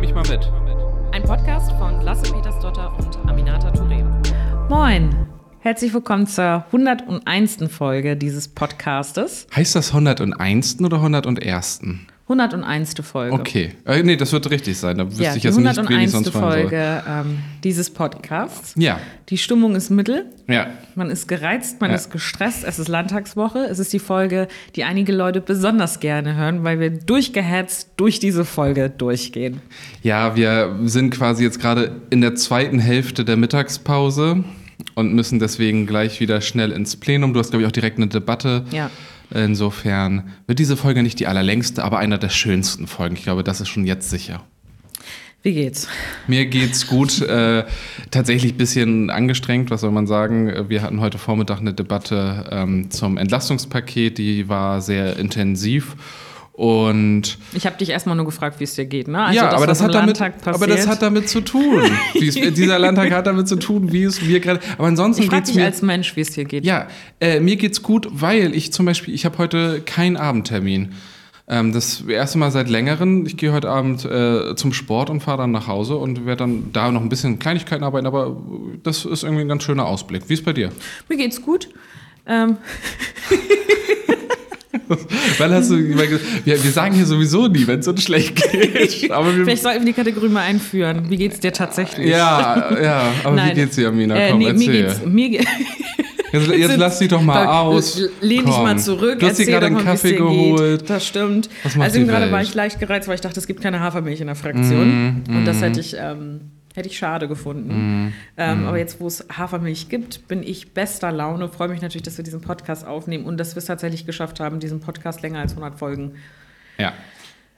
nehme ich mal mit. Ein Podcast von Lasse Petersdotter und Aminata Touré. Moin! Herzlich willkommen zur 101. Folge dieses Podcastes. Heißt das 101. oder 101.? 101. Folge. Okay. Äh, nee, das wird richtig sein. Da wüsste Ja, ich jetzt nicht, wen ich 101. sonst. Folge ähm, dieses Podcasts. Ja, Die Stimmung ist mittel. ja. Man ist gereizt, man Ja. ist gestresst. Es ist Landtagswoche. Es ist die Folge, die einige Leute besonders gerne hören, weil wir durchgehetzt durch diese Folge durchgehen. Ja, wir sind quasi jetzt gerade in der zweiten Hälfte der Mittagspause und müssen deswegen gleich wieder schnell ins Plenum. Du hast, glaube ich, auch direkt eine Debatte. Ja. Insofern wird diese Folge nicht die allerlängste, aber einer der schönsten Folgen. Ich glaube, das ist schon jetzt sicher. Wie geht's? Mir geht's gut. Äh, tatsächlich ein bisschen angestrengt, was soll man sagen. Wir hatten heute Vormittag eine Debatte ähm, zum Entlastungspaket, die war sehr intensiv. Und Ich habe dich erstmal nur gefragt, wie es dir geht. Ne? Also ja, aber was das, hat damit, aber das hat damit zu tun. Es, dieser Landtag hat damit zu tun, wie es mir gerade. Aber ansonsten geht's dich mir. als Mensch, wie es dir geht. Ja, äh, mir geht's gut, weil ich zum Beispiel, ich habe heute keinen Abendtermin. Ähm, das erste Mal seit längerem. Ich gehe heute Abend äh, zum Sport und fahre dann nach Hause und werde dann da noch ein bisschen Kleinigkeiten arbeiten, aber das ist irgendwie ein ganz schöner Ausblick. Wie ist bei dir? Mir geht's gut. Ähm, Weil hast du, wir, wir sagen hier sowieso nie, wenn es uns schlecht geht. Aber wir, vielleicht sollten wir die Kategorie mal einführen. Wie geht's dir tatsächlich? ja, ja, aber Nein. wie geht's dir, Amina? Äh, Komm, nee, mir erzähl. geht's. Mir ge Jetzt, jetzt lass dich doch mal aus. Lehn dich mal zurück. Du hast dir gerade einen Kaffee geholt. Geht. Das stimmt. Also gerade war ich leicht gereizt, weil ich dachte, es gibt keine Hafermilch in der Fraktion. Mhm, Und das hätte ich, ähm, hätte ich schade gefunden. Ähm, Aber jetzt, wo es Hafermilch gibt, bin ich bester Laune. Freue mich natürlich, dass wir diesen Podcast aufnehmen und dass wir es tatsächlich geschafft haben, diesen Podcast länger als 100 Folgen Ja.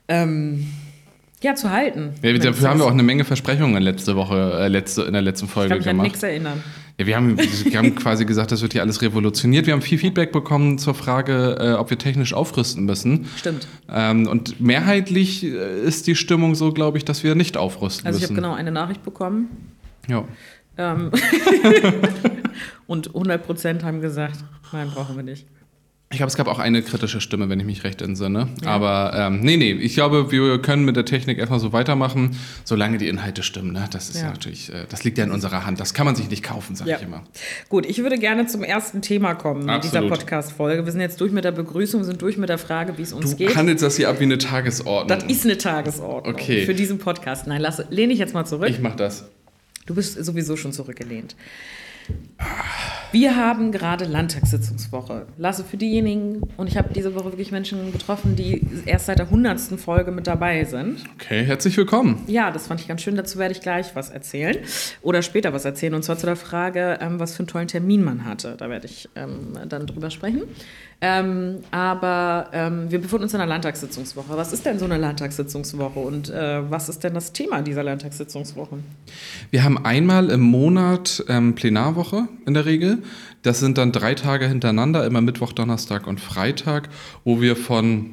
ähm, ja, zu halten. Ja, dafür haben wir auch eine Menge Versprechungen letzte Woche, äh, letzte, in der letzten Ich Folge kann mich an nichts erinnern. Ja, wir haben, wir haben quasi gesagt, das wird hier alles revolutioniert. Wir haben viel Feedback bekommen zur Frage, äh, ob wir technisch aufrüsten müssen. Stimmt. Ähm, und mehrheitlich äh, ist die Stimmung so, glaube ich, dass wir nicht aufrüsten Also ich habe müssen. genau eine Nachricht bekommen. Ja. Ähm, und 100 Prozent haben gesagt, nein, brauchen wir nicht. Ich glaube, es gab auch eine kritische Stimme, wenn ich mich recht entsinne. Aber ähm, nee, nee, ich glaube, wir können mit der Technik erstmal so weitermachen, solange die Inhalte stimmen. Ne? Das ist ja. Ja. natürlich, äh, das liegt ja in unserer Hand. Das kann man sich nicht kaufen, sage Ja. ich immer. Gut, ich würde gerne zum ersten Thema kommen in dieser Absolut. Podcast-Folge. Wir sind jetzt durch mit der Begrüßung, wir sind durch mit der Frage, wie es uns Du geht. handelst das hier ab wie eine Tagesordnung. Das ist eine Tagesordnung Okay. für diesen Podcast. Nein, lass, lehn dich jetzt mal zurück. ich mach das. Du bist sowieso schon zurückgelehnt. Wir haben gerade Landtagssitzungswoche. Lasse für diejenigen, und ich habe diese Woche wirklich Menschen getroffen, die erst seit der 100. Folge mit dabei sind. Okay, herzlich willkommen. Ja, das fand ich ganz schön. Dazu werde ich gleich was erzählen. Oder später was erzählen. Und zwar zu der Frage, ähm, was für einen tollen Termin man hatte. Da werde ich ähm, dann drüber sprechen. Ähm, aber ähm, wir befinden uns in einer Landtagssitzungswoche. Was ist denn so eine Landtagssitzungswoche und äh, was ist denn das Thema dieser Landtagssitzungswoche? Wir haben einmal im Monat ähm, Plenarwoche in der Regel. Das sind dann drei Tage hintereinander, immer Mittwoch, Donnerstag und Freitag, wo wir von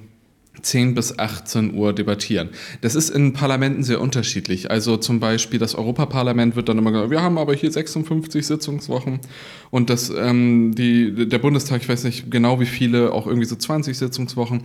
10 bis 18 Uhr debattieren. Das ist in Parlamenten sehr unterschiedlich. Also zum Beispiel das Europaparlament wird dann immer gesagt, wir haben aber hier 56 Sitzungswochen und das, ähm, die, der Bundestag, ich weiß nicht genau wie viele, auch irgendwie so 20 Sitzungswochen.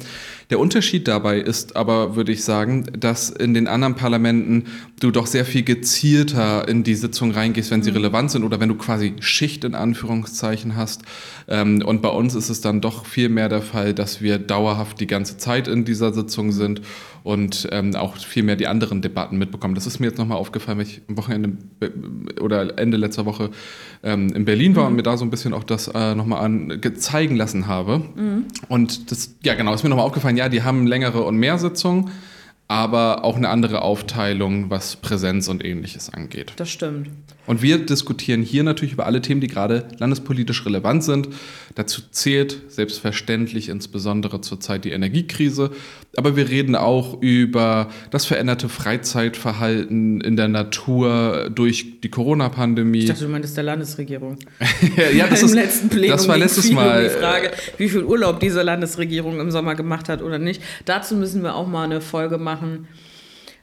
Der Unterschied dabei ist aber, würde ich sagen, dass in den anderen Parlamenten du doch sehr viel gezielter in die Sitzung reingehst, wenn sie relevant sind oder wenn du quasi Schicht in Anführungszeichen hast. Ähm, und bei uns ist es dann doch viel mehr der Fall, dass wir dauerhaft die ganze Zeit in dieser Sitzung sind und ähm, auch viel mehr die anderen Debatten mitbekommen. Das ist mir jetzt nochmal aufgefallen, weil ich am Wochenende be- oder Ende letzter Woche ähm, in Berlin war und mir da so ein bisschen auch das äh, nochmal an ge- zeigen lassen habe. Und das, ja genau, ist mir nochmal aufgefallen, ja, die haben längere und mehr Sitzungen, aber auch eine andere Aufteilung, was Präsenz und ähnliches angeht. Das stimmt. Und wir diskutieren hier natürlich über alle Themen, die gerade landespolitisch relevant sind. Dazu zählt selbstverständlich insbesondere zurzeit die Energiekrise. Aber wir reden auch über das veränderte Freizeitverhalten in der Natur durch die Ich Corona-Pandemie. dachte, du meintest der Landesregierung. ja, das, Im ist, letzten Plenum das war letztes Mal. die Frage, wie viel Urlaub diese Landesregierung im Sommer gemacht hat oder nicht. Dazu müssen wir auch mal eine Folge machen machen.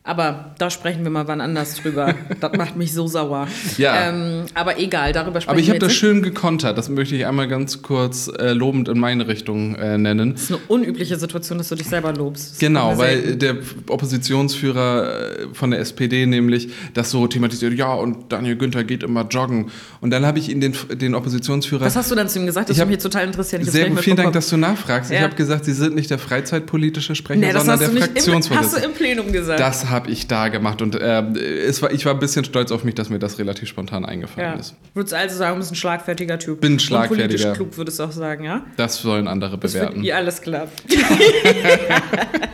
Aber da sprechen wir mal wann anders drüber. das macht mich so sauer. Ja. Ähm, aber egal, darüber sprechen Aber ich wir habe das jetzt schön gekontert. Das möchte ich einmal ganz kurz äh, lobend in meine Richtung äh, nennen. Das ist eine unübliche Situation, dass du dich selber lobst. Das Genau, weil der Oppositionsführer äh, von der SPD nämlich das so thematisiert, ja, und Daniel Günther geht immer joggen. Und dann habe ich ihn, den, den Oppositionsführer, Was hast du dann zu ihm gesagt? Das Ich würde hab- mich total interessieren. Ich hab's sehr nicht vielen Dank, dass du nachfragst. Ich Ja. habe gesagt, Sie sind nicht der freizeitpolitische Sprecher, Nee, das sondern der nicht im, hast du Fraktionsvorsitzende. im Plenum gesagt. Das habe ich da gemacht und äh, es war, ich war ein bisschen stolz auf mich, dass mir das relativ spontan eingefallen ja. ist. Würdest du also sagen, du bist ein schlagfertiger Typ. Bin Und schlagfertiger. politisch klug würdest du auch sagen, ja? Das sollen andere bewerten. ihr alles klar.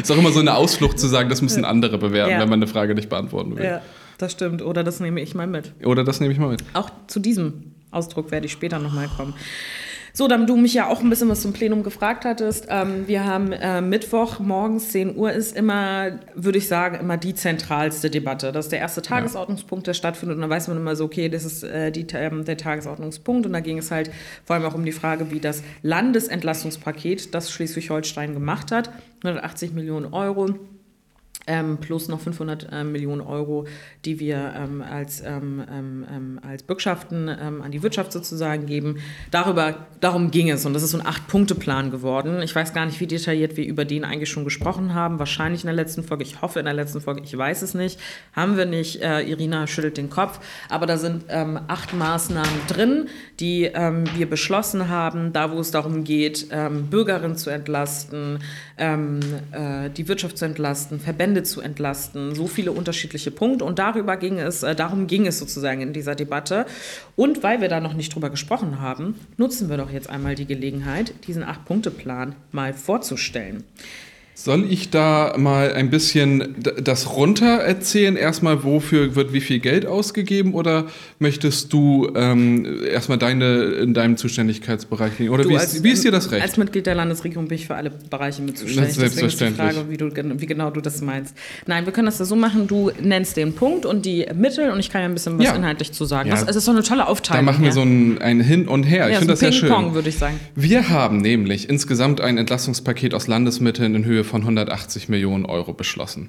Ist auch immer so eine Ausflucht zu sagen, das müssen andere bewerten, Ja. wenn man eine Frage nicht beantworten will. Ja, das stimmt. Oder das nehme ich mal mit. Oder das nehme ich mal mit. Auch zu diesem Ausdruck werde ich später nochmal kommen. So, dann du mich ja auch ein bisschen was zum Plenum gefragt hattest. Ähm, wir haben äh, Mittwoch morgens 10 Uhr ist immer, würde ich sagen, immer die zentralste Debatte. Das ist der erste Tagesordnungspunkt, der stattfindet. Und dann weiß man immer so, okay, das ist äh, die, ähm, der Tagesordnungspunkt. Und da ging es halt vor allem auch um die Frage, wie das Landesentlastungspaket, das Schleswig-Holstein gemacht hat, 180 Millionen Euro. Ähm, plus noch 500 ähm, Millionen Euro, die wir ähm, als, ähm, ähm, ähm, als Bürgschaften ähm, an die Wirtschaft sozusagen geben. Darüber, darum ging es und das ist so ein Acht-Punkte-Plan geworden. Ich weiß gar nicht, wie detailliert wir über den eigentlich schon gesprochen haben. Wahrscheinlich in der letzten Folge. Ich hoffe in der letzten Folge. Ich weiß es nicht. Haben wir nicht. Äh, Irina schüttelt den Kopf. Aber da sind ähm, acht Maßnahmen drin, die ähm, wir beschlossen haben, da wo es darum geht, ähm, Bürgerinnen zu entlasten, ähm, äh, die Wirtschaft zu entlasten, Verbände zu entlasten, so viele unterschiedliche Punkte. Und darüber ging es, äh, darum ging es sozusagen in dieser Debatte. Und weil wir da noch nicht drüber gesprochen haben, nutzen wir doch jetzt einmal die Gelegenheit, diesen Acht-Punkte-Plan mal vorzustellen. Soll ich da mal ein bisschen das runter erzählen? Erstmal, wofür wird wie viel Geld ausgegeben? Oder möchtest du ähm, erstmal deine in deinem Zuständigkeitsbereich liegen? Oder Du wie, als- ist, wie ist dir das recht? Als Mitglied der Landesregierung bin ich für alle Bereiche mit zuständig. Das ist Deswegen ist die selbstverständlich. Frage, wie, du, wie genau du das meinst. Nein, wir können das ja so machen, du nennst den Punkt und die Mittel und ich kann ja ein bisschen was Ja. inhaltlich zu sagen. Ja. Das, es ist doch eine tolle da Aufteilung. machen wir ja. so ein, ein Hin und Her. ich ja, finde so das sehr schön. würde ich sagen. Wir haben nämlich insgesamt ein Entlastungspaket aus Landesmitteln in Höhe von 180 Millionen Euro beschlossen.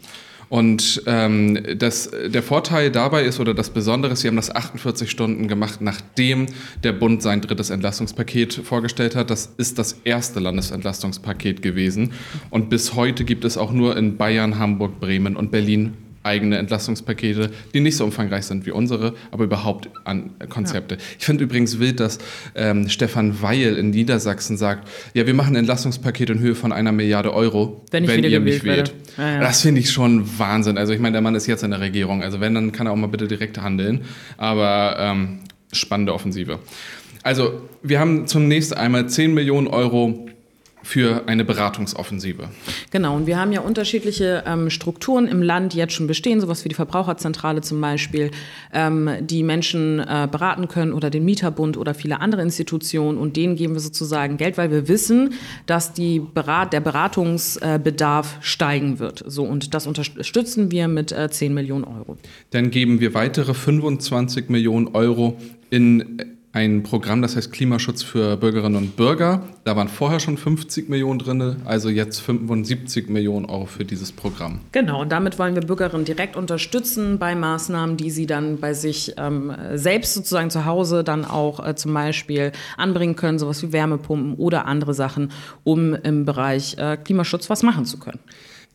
Und ähm, das, der Vorteil dabei ist, oder das Besondere ist, wir haben das 48 Stunden gemacht, nachdem der Bund sein drittes Entlastungspaket vorgestellt hat. Das ist das erste Landesentlastungspaket gewesen. Und bis heute gibt es auch nur in Bayern, Hamburg, Bremen und Berlin eigene Entlastungspakete, die nicht so umfangreich sind wie unsere, aber überhaupt an Konzepte. Ich finde übrigens wild, dass ähm, Stefan Weil in Niedersachsen sagt, ja, wir machen ein Entlastungspaket in Höhe von einer Milliarde Euro, Wenn ich wieder gewählt werde. Ja, ja. Das finde ich schon Wahnsinn. Also ich meine, der Mann ist jetzt in der Regierung. Also wenn, dann kann er auch mal bitte direkt handeln. Aber ähm, spannende Offensive. Also wir haben zunächst einmal 10 Millionen Euro für eine Beratungsoffensive. Genau, und wir haben ja unterschiedliche ähm, Strukturen im Land, die jetzt schon bestehen, sowas wie die Verbraucherzentrale zum Beispiel, ähm, die Menschen äh, beraten können oder den Mieterbund oder viele andere Institutionen und denen geben wir sozusagen Geld, weil wir wissen, dass die Berat der Beratungsbedarf steigen wird. So, und das unterstützen wir mit äh, 10 Millionen Euro. Dann geben wir weitere 25 Millionen Euro in ein Programm, das heißt Klimaschutz für Bürgerinnen und Bürger. Da waren vorher schon 50 Millionen drin, also jetzt 75 Millionen Euro für dieses Programm. Genau, und damit wollen wir Bürgerinnen direkt unterstützen bei Maßnahmen, die sie dann bei sich ähm, selbst sozusagen zu Hause dann auch äh, zum Beispiel anbringen können, sowas wie Wärmepumpen oder andere Sachen, um im Bereich äh, Klimaschutz was machen zu können.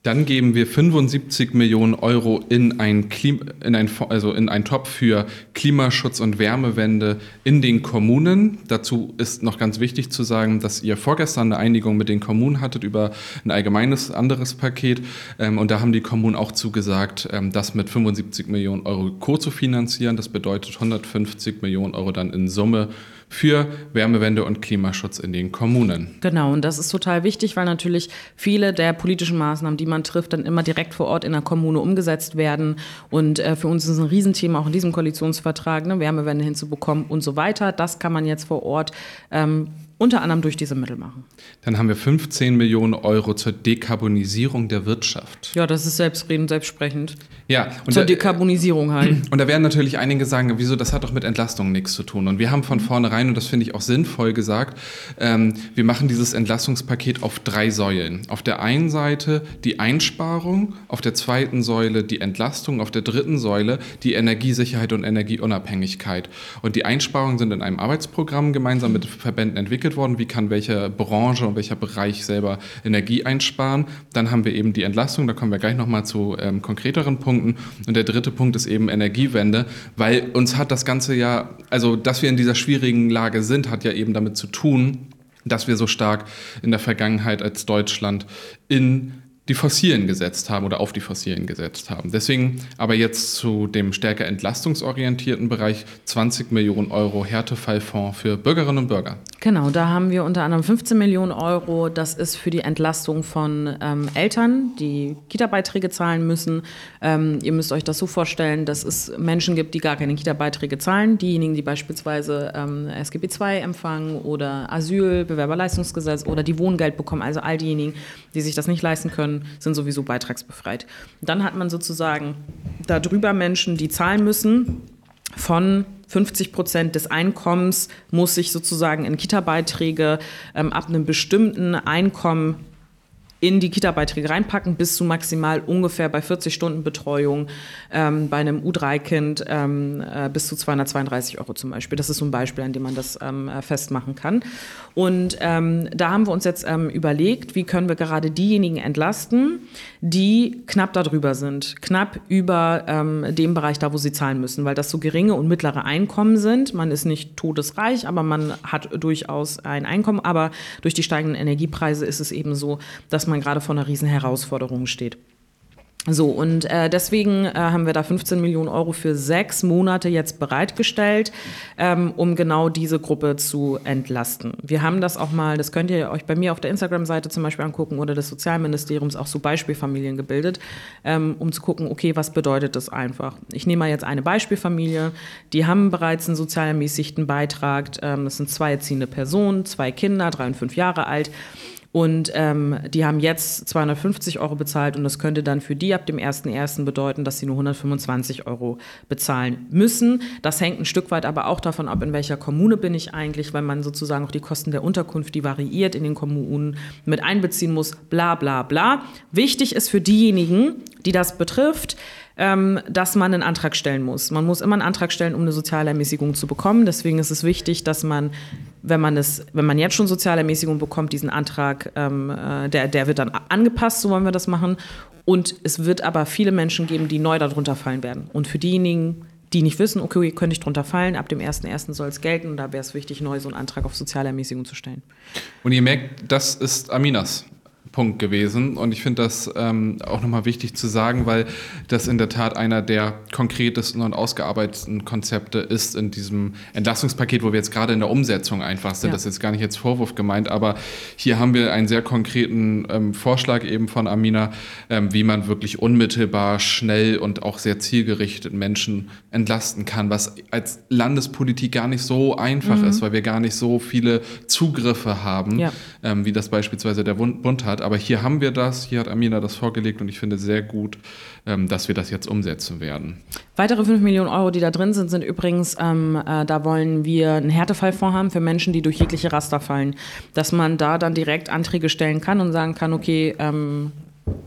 Dann geben wir 75 Millionen Euro in ein, Klim in ein, also in einen Topf für Klimaschutz und Wärmewende in den Kommunen. Dazu ist noch ganz wichtig zu sagen, dass ihr vorgestern eine Einigung mit den Kommunen hattet über ein allgemeines anderes Paket. Ähm, und da haben die Kommunen auch zugesagt, ähm, das mit 75 Millionen Euro co-zu-finanzieren. Das bedeutet 150 Millionen Euro dann in Summe für Wärmewende und Klimaschutz in den Kommunen. Genau, und das ist total wichtig, weil natürlich viele der politischen Maßnahmen, die man trifft, dann immer direkt vor Ort in der Kommune umgesetzt werden. Und äh, für uns ist ein Riesenthema, auch in diesem Koalitionsvertrag, eine Wärmewende hinzubekommen und so weiter. Das kann man jetzt vor Ort ähm, unter anderem durch diese Mittel machen. Dann haben wir 15 Millionen Euro zur Dekarbonisierung der Wirtschaft. Ja, das ist selbstredend, selbstsprechend. Ja, und zur da, Dekarbonisierung halt. Und da werden natürlich einige sagen, wieso, das hat doch mit Entlastung nichts zu tun. Und wir haben von vornherein, und das finde ich auch sinnvoll gesagt, ähm, wir machen dieses Entlastungspaket auf drei Säulen. Auf der einen Seite die Einsparung, auf der zweiten Säule die Entlastung, auf der dritten Säule die Energiesicherheit und Energieunabhängigkeit. Und die Einsparungen sind in einem Arbeitsprogramm gemeinsam mit Verbänden entwickelt entwickelt worden, wie kann welche Branche und welcher Bereich selber Energie einsparen. Dann haben wir eben die Entlastung, da kommen wir gleich nochmal zu ähm, konkreteren Punkten. Und der dritte Punkt ist eben Energiewende, weil uns hat das Ganze ja, also dass wir in dieser schwierigen Lage sind, hat ja eben damit zu tun, dass wir so stark in der Vergangenheit als Deutschland in die Fossilen gesetzt haben oder auf die Fossilen gesetzt haben. Deswegen aber jetzt zu dem stärker entlastungsorientierten Bereich 20 Millionen Euro Härtefallfonds für Bürgerinnen und Bürger. Genau, da haben wir unter anderem 15 Millionen Euro. Das ist für die Entlastung von ähm, Eltern, die Kita-Beiträge zahlen müssen. Ähm, ihr müsst euch das so vorstellen, dass es Menschen gibt, die gar keine Kita-Beiträge zahlen. Diejenigen, die beispielsweise ähm, SGB II empfangen oder Asyl, Bewerberleistungsgesetz oder die Wohngeld bekommen. Also all diejenigen, die sich das nicht leisten können sind sowieso beitragsbefreit. Dann hat man sozusagen darüber Menschen, die zahlen müssen von 50 Prozent des Einkommens muss sich sozusagen in Kita-Beiträge ähm, ab einem bestimmten Einkommen in die Kita-Beiträge reinpacken, bis zu maximal ungefähr bei 40 Stunden Betreuung ähm, bei einem U3-Kind ähm, äh, bis zu 232 Euro zum Beispiel. Das ist so ein Beispiel, an dem man das ähm, äh, festmachen kann. Und ähm, da haben wir uns jetzt ähm, überlegt, wie können wir gerade diejenigen entlasten, die knapp darüber sind, knapp über ähm, dem Bereich da, wo sie zahlen müssen, weil das so geringe und mittlere Einkommen sind. Man ist nicht todesreich, aber man hat durchaus ein Einkommen. Aber durch die steigenden Energiepreise ist es eben so, dass man gerade vor einer riesen Herausforderung steht. So, und äh, deswegen äh, haben wir da 15 Millionen Euro für sechs Monate jetzt bereitgestellt, ähm, um genau diese Gruppe zu entlasten. Wir haben das auch mal, das könnt ihr euch bei mir auf der Instagram-Seite zum Beispiel angucken oder des Sozialministeriums auch so Beispielfamilien gebildet, ähm, um zu gucken, okay, was bedeutet das einfach? Ich nehme mal jetzt eine Beispielfamilie, die haben bereits einen sozial ermäßigten Beitrag, ähm, das sind zwei erziehende Personen, zwei Kinder, drei und fünf Jahre alt. Und ähm, die haben jetzt 250 Euro bezahlt und das könnte dann für die ab dem 1.1. bedeuten, dass sie nur 125 Euro bezahlen müssen. Das hängt ein Stück weit aber auch davon ab, in welcher Kommune bin ich eigentlich, weil man sozusagen auch die Kosten der Unterkunft, die variiert in den Kommunen, mit einbeziehen muss, bla bla bla. Wichtig ist für diejenigen, die das betrifft, ähm, dass man einen Antrag stellen muss. Man muss immer einen Antrag stellen, um eine Sozialermäßigung zu bekommen. Deswegen ist es wichtig, dass man, wenn man es, wenn man jetzt schon Sozialermäßigung bekommt, diesen Antrag, ähm, äh, der, der wird dann angepasst, so wollen wir das machen. Und es wird aber viele Menschen geben, die neu darunter fallen werden. Und für diejenigen, die nicht wissen, okay, könnte ich drunter fallen, ab dem 1.1. soll es gelten da wäre es wichtig, neu so einen Antrag auf Sozialermäßigung zu stellen. Und ihr merkt, das ist Aminas Punkt gewesen. Und ich finde das ähm, auch nochmal wichtig zu sagen, weil das in der Tat einer der konkretesten und ausgearbeiteten Konzepte ist in diesem Entlastungspaket, wo wir jetzt gerade in der Umsetzung einfach sind. Ja. Das ist jetzt gar nicht jetzt Vorwurf gemeint, aber hier haben wir einen sehr konkreten ähm, Vorschlag eben von Amina, ähm, wie man wirklich unmittelbar, schnell und auch sehr zielgerichtet Menschen entlasten kann, was als Landespolitik gar nicht so einfach mhm. ist, weil wir gar nicht so viele Zugriffe haben, ja. Ähm, wie das beispielsweise der Bund hat. Aber hier haben wir das, hier hat Amina das vorgelegt und ich finde sehr gut, ähm, dass wir das jetzt umsetzen werden. Weitere 5 Millionen Euro, die da drin sind, sind übrigens, ähm, äh, da wollen wir einen Härtefallfonds haben für Menschen, die durch jegliche Raster fallen. Dass man da dann direkt Anträge stellen kann und sagen kann, okay, ähm,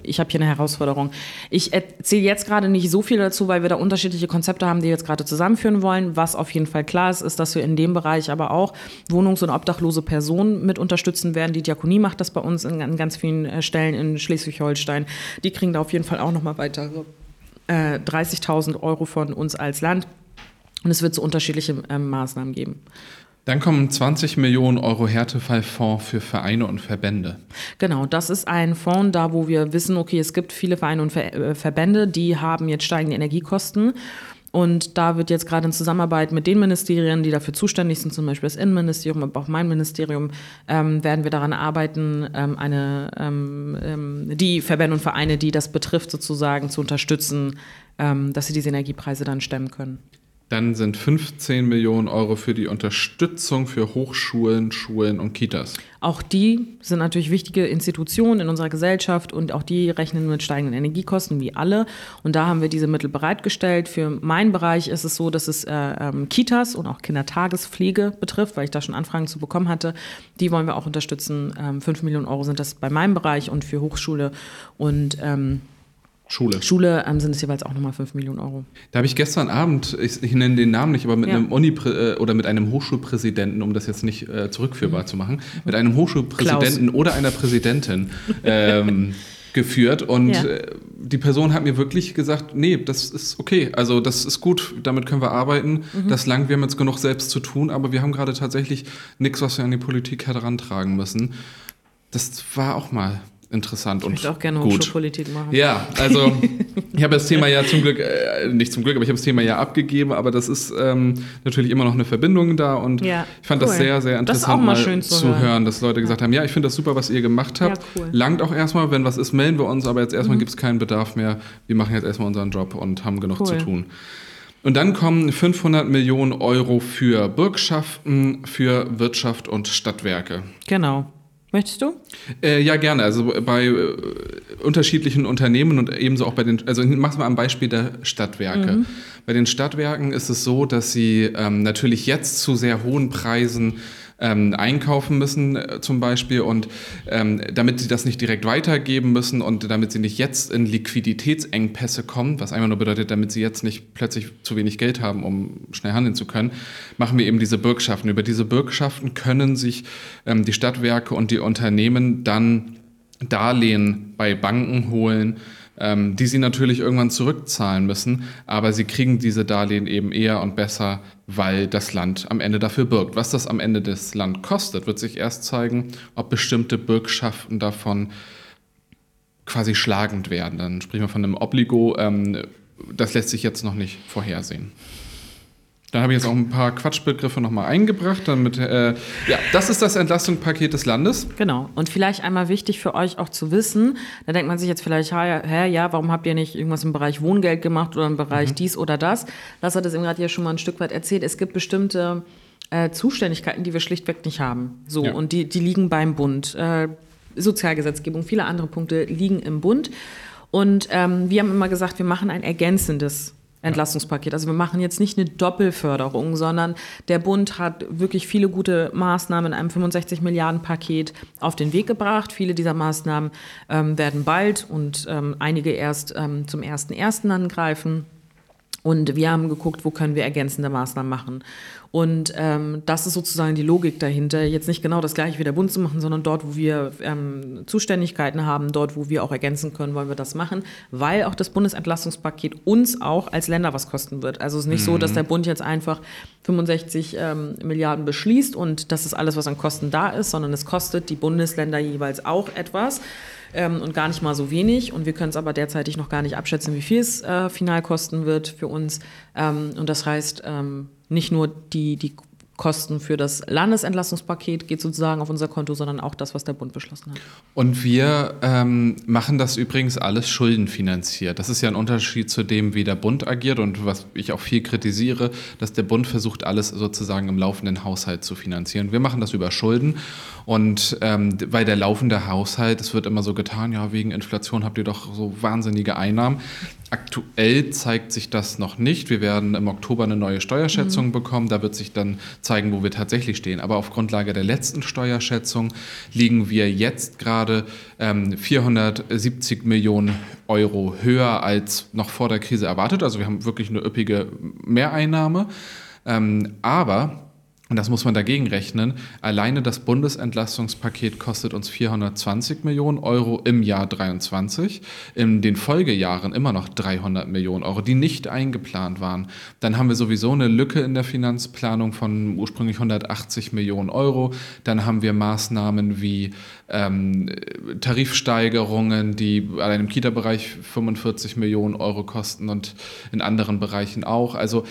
ich habe hier eine Herausforderung. Ich erzähle jetzt gerade nicht so viel dazu, weil wir da unterschiedliche Konzepte haben, die wir jetzt gerade zusammenführen wollen. Was auf jeden Fall klar ist, ist, dass wir in dem Bereich aber auch wohnungs- und obdachlose Personen mit unterstützen werden. Die Diakonie macht das bei uns in, ganz vielen äh, Stellen in Schleswig-Holstein. Die kriegen da auf jeden Fall auch nochmal weitere äh, 30.000 Euro von uns als Land. Und es wird so unterschiedliche äh, Maßnahmen geben. Dann kommen 20 Millionen Euro Härtefallfonds für Vereine und Verbände. Genau, das ist ein Fonds, da wo wir wissen, okay, es gibt viele Vereine und äh, Verbände, die haben jetzt steigende Energiekosten. Und da wird jetzt gerade in Zusammenarbeit mit den Ministerien, die dafür zuständig sind, zum Beispiel das Innenministerium, aber auch mein Ministerium, ähm, werden wir daran arbeiten, ähm, eine, ähm, ähm die Verbände und Vereine, die das betrifft, sozusagen zu unterstützen, ähm, dass sie diese Energiepreise dann stemmen können. Dann sind 15 Millionen Euro für die Unterstützung für Hochschulen, Schulen und Kitas. Auch die sind natürlich wichtige Institutionen in unserer Gesellschaft und auch die rechnen mit steigenden Energiekosten wie alle. Und da haben wir diese Mittel bereitgestellt. Für meinen Bereich ist es so, dass es äh, ähm, Kitas und auch Kindertagespflege betrifft, weil ich da schon Anfragen zu bekommen hatte. Die wollen wir auch unterstützen. Ähm, 5 Millionen Euro sind das bei meinem Bereich und für Hochschule und ähm, Schule. Schule ähm, sind es jeweils auch nochmal 5 Millionen Euro. Da habe ich gestern Abend, ich, ich, nenne den Namen nicht, aber mit Ja. einem Uni äh, oder mit einem Hochschulpräsidenten, um das jetzt nicht äh, zurückführbar zu machen, mit einem Hochschulpräsidenten oder einer Präsidentin ähm, geführt und Ja. äh, die Person hat mir wirklich gesagt, nee, das ist okay, also das ist gut, damit können wir arbeiten, Mhm. das langt, wir haben jetzt genug selbst zu tun, aber wir haben gerade tatsächlich nichts, was wir an die Politik herantragen müssen. Das war auch mal interessant Ich und auch gerne gut. Hochschulpolitik machen. Ja, also ich habe das Thema ja zum Glück, äh, nicht zum Glück, aber ich habe das Thema ja abgegeben, aber das ist ähm, natürlich immer noch eine Verbindung da und Ja, ich fand das cool. sehr, sehr Das ist interessant mal schön zu hören. hören, dass Leute gesagt haben, ja, ich finde das super, was ihr gemacht habt. Ja, cool. Mhm. Langt auch erstmal, wenn was ist, melden wir uns, aber jetzt erstmal gibt es keinen Bedarf mehr. Wir machen jetzt erstmal unseren Job und haben genug Cool. zu tun. Und dann kommen 500 Millionen Euro für Bürgschaften, für Wirtschaft und Stadtwerke. Genau. Möchtest du? Äh, ja, gerne. Also bei äh, unterschiedlichen Unternehmen und ebenso auch bei den, also mach's mal am Beispiel der Stadtwerke. Mhm. Bei den Stadtwerken ist es so, dass sie ähm, natürlich jetzt zu sehr hohen Preisen ähm, einkaufen müssen äh, zum Beispiel und ähm, damit sie das nicht direkt weitergeben müssen und damit sie nicht jetzt in Liquiditätsengpässe kommen, was einfach nur bedeutet, damit sie jetzt nicht plötzlich zu wenig Geld haben, um schnell handeln zu können, machen wir eben diese Bürgschaften. Über diese Bürgschaften können sich ähm, die Stadtwerke und die Unternehmen dann Darlehen bei Banken holen, ähm, die sie natürlich irgendwann zurückzahlen müssen, aber sie kriegen diese Darlehen eben eher und besser, weil das Land am Ende dafür birgt. Was das am Ende des Land kostet, wird sich erst zeigen, ob bestimmte Bürgschaften davon quasi schlagend werden. Dann sprechen wir von einem Obligo. Ähm, das lässt sich jetzt noch nicht vorhersehen. Dann habe ich jetzt auch ein paar Quatschbegriffe nochmal eingebracht. Damit, äh, ja, das ist das Entlastungspaket des Landes. Genau. Und vielleicht einmal wichtig für euch auch zu wissen, da denkt man sich jetzt vielleicht, hä, ja, warum habt ihr nicht irgendwas im Bereich Wohngeld gemacht oder im Bereich dies oder das? Lass hat es eben gerade ja schon mal ein Stück weit erzählt. Es gibt bestimmte äh, Zuständigkeiten, die wir schlichtweg nicht haben. So, Ja. und die, die liegen beim Bund. Äh, Sozialgesetzgebung, viele andere Punkte liegen im Bund. Und ähm, wir haben immer gesagt, wir machen ein ergänzendes Entlastungspaket. Also wir machen jetzt nicht eine Doppelförderung, sondern der Bund hat wirklich viele gute Maßnahmen in einem 65 Milliarden Paket auf den Weg gebracht. Viele dieser Maßnahmen ähm, werden bald und ähm, einige erst ähm, zum 1.1. angreifen. Und wir haben geguckt, wo können wir ergänzende Maßnahmen machen. Und ähm, das ist sozusagen die Logik dahinter, jetzt nicht genau das gleiche wie der Bund zu machen, sondern dort, wo wir ähm, Zuständigkeiten haben, dort, wo wir auch ergänzen können, wollen wir das machen, weil auch das Bundesentlastungspaket uns auch als Länder was kosten wird. Also es ist nicht so, dass der Bund jetzt einfach 65 ähm, Milliarden beschließt und das ist alles, was an Kosten da ist, sondern es kostet die Bundesländer jeweils auch etwas ähm, und gar nicht mal so wenig. Und wir können es aber derzeitig noch gar nicht abschätzen, wie viel es äh, final kosten wird für uns. Ähm, und das heißt, ähm, nicht nur die, die Kosten für das Landesentlastungspaket geht sozusagen auf unser Konto, sondern auch das, was der Bund beschlossen hat. Und wir ähm, machen das übrigens alles schuldenfinanziert. Das ist ja ein Unterschied zu dem, wie der Bund agiert und was ich auch viel kritisiere, dass der Bund versucht, alles sozusagen im laufenden Haushalt zu finanzieren. Wir machen das über Schulden und ähm, weil der laufende Haushalt, es wird immer so getan, ja, wegen Inflation habt ihr doch so wahnsinnige Einnahmen. Aktuell zeigt sich das noch nicht. Wir werden im Oktober eine neue Steuerschätzung bekommen. Da wird sich dann zeigen, wo wir tatsächlich stehen. Aber auf Grundlage der letzten Steuerschätzung liegen wir jetzt gerade ähm, 470 Millionen Euro höher als noch vor der Krise erwartet. Also wir haben wirklich eine üppige Mehreinnahme. Ähm, aber und das muss man dagegen rechnen. Alleine das Bundesentlastungspaket kostet uns 420 Millionen Euro im Jahr 23. In den Folgejahren immer noch 300 Millionen Euro, die nicht eingeplant waren. Dann haben wir sowieso eine Lücke in der Finanzplanung von ursprünglich 180 Millionen Euro. Dann haben wir Maßnahmen wie ähm, Tarifsteigerungen, die allein im Kita-Bereich 45 Millionen Euro kosten und in anderen Bereichen auch. Also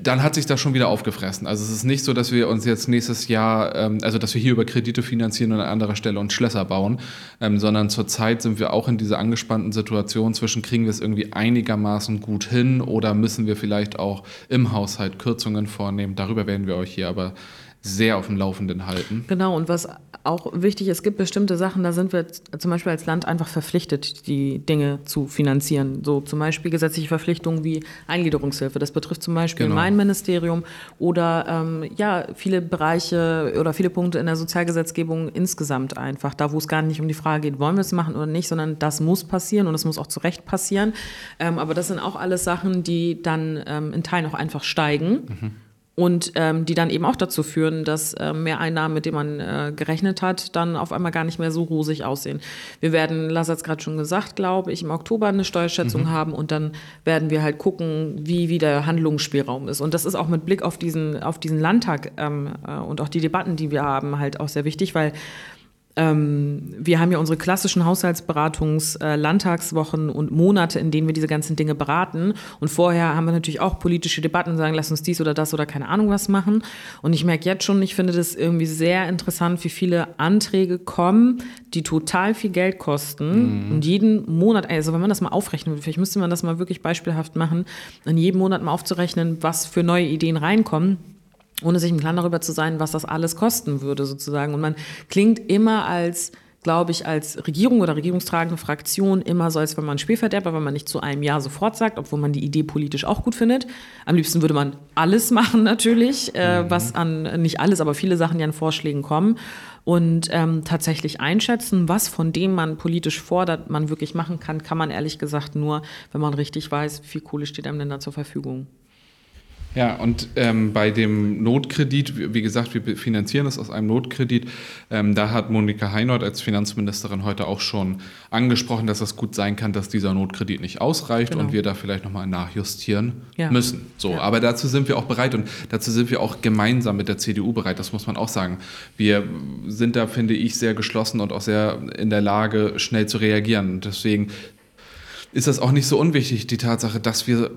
dann hat sich das schon wieder aufgefressen. Also es ist nicht so, dass wir uns jetzt nächstes Jahr, ähm, also dass wir hier über Kredite finanzieren und an anderer Stelle uns Schlösser bauen, ähm, sondern zurzeit sind wir auch in dieser angespannten Situation zwischen, kriegen wir es irgendwie einigermaßen gut hin oder müssen wir vielleicht auch im Haushalt Kürzungen vornehmen. Darüber werden wir euch hier aber sehr auf dem Laufenden halten. Genau, und was auch wichtig ist, es gibt bestimmte Sachen, da sind wir zum Beispiel als Land einfach verpflichtet, die Dinge zu finanzieren. So zum Beispiel gesetzliche Verpflichtungen wie Eingliederungshilfe. Das betrifft zum Beispiel genau. mein Ministerium oder ähm, ja, viele Bereiche oder viele Punkte in der Sozialgesetzgebung insgesamt einfach. Da, wo es gar nicht um die Frage geht, wollen wir es machen oder nicht, sondern das muss passieren und es muss auch zu Recht passieren. Ähm, aber das sind auch alles Sachen, die dann ähm, in Teilen auch einfach steigen. Mhm und ähm, die dann eben auch dazu führen, dass äh, Mehreinnahmen, mit denen man äh, gerechnet hat, dann auf einmal gar nicht mehr so rosig aussehen. Wir werden, Lars hat es gerade schon gesagt, glaube ich, im Oktober eine Steuerschätzung mhm. haben und dann werden wir halt gucken, wie, wie der Handlungsspielraum ist. Und das ist auch mit Blick auf diesen, auf diesen Landtag ähm, äh, und auch die Debatten, die wir haben, halt auch sehr wichtig, weil ähm, wir haben ja unsere klassischen Haushaltsberatungs-, äh, Landtagswochen und Monate, in denen wir diese ganzen Dinge beraten. Und vorher haben wir natürlich auch politische Debatten, sagen, lass uns dies oder das oder keine Ahnung was machen. Und ich merke jetzt schon, ich finde das irgendwie sehr interessant, wie viele Anträge kommen, die total viel Geld kosten. Mhm. Und jeden Monat, also wenn man das mal aufrechnen würde, vielleicht müsste man das mal wirklich beispielhaft machen, in jedem Monat mal aufzurechnen, was für neue Ideen reinkommen ohne sich im Klaren darüber zu sein, was das alles kosten würde sozusagen. Und man klingt immer als glaube ich, als Regierung oder regierungstragende Fraktion immer so, als wenn man Spielverderber, wenn man nicht zu einem Ja sofort sagt, obwohl man die Idee politisch auch gut findet. Am liebsten würde man alles machen natürlich, äh, mhm. was an, nicht alles, aber viele Sachen, die an Vorschlägen kommen. Und ähm, tatsächlich einschätzen, was von dem man politisch fordert, man wirklich machen kann, kann man ehrlich gesagt nur, wenn man richtig weiß, wie viel Kohle steht einem denn da zur Verfügung. Ja, und ähm, bei dem Notkredit, wie, gesagt, wir finanzieren es aus einem Notkredit. Ähm, da hat Monika Heinold als Finanzministerin heute auch schon angesprochen, dass es gut sein kann, dass dieser Notkredit nicht ausreicht genau. und wir da vielleicht nochmal nachjustieren ja. müssen. So, ja. aber dazu sind wir auch bereit und dazu sind wir auch gemeinsam mit der CDU bereit. Das muss man auch sagen. Wir sind da, finde ich, sehr geschlossen und auch sehr in der Lage, schnell zu reagieren. Deswegen ist das auch nicht so unwichtig, die Tatsache, dass wir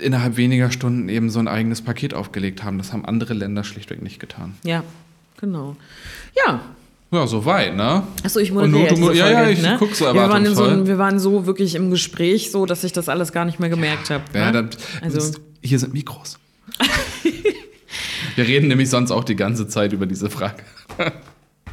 innerhalb weniger Stunden eben so ein eigenes Paket aufgelegt haben. Das haben andere Länder schlichtweg nicht getan. Ja, genau. Ja. Ja, soweit, ne? Achso, ich moderiere du, du, Ja, ja, ich ne? guck so erwartungsvoll. Wir waren, so, wir waren so wirklich im Gespräch, so dass ich das alles gar nicht mehr gemerkt ja, habe. Ja, ne? dann, also. hier sind Mikros. wir reden nämlich sonst auch die ganze Zeit über diese Frage.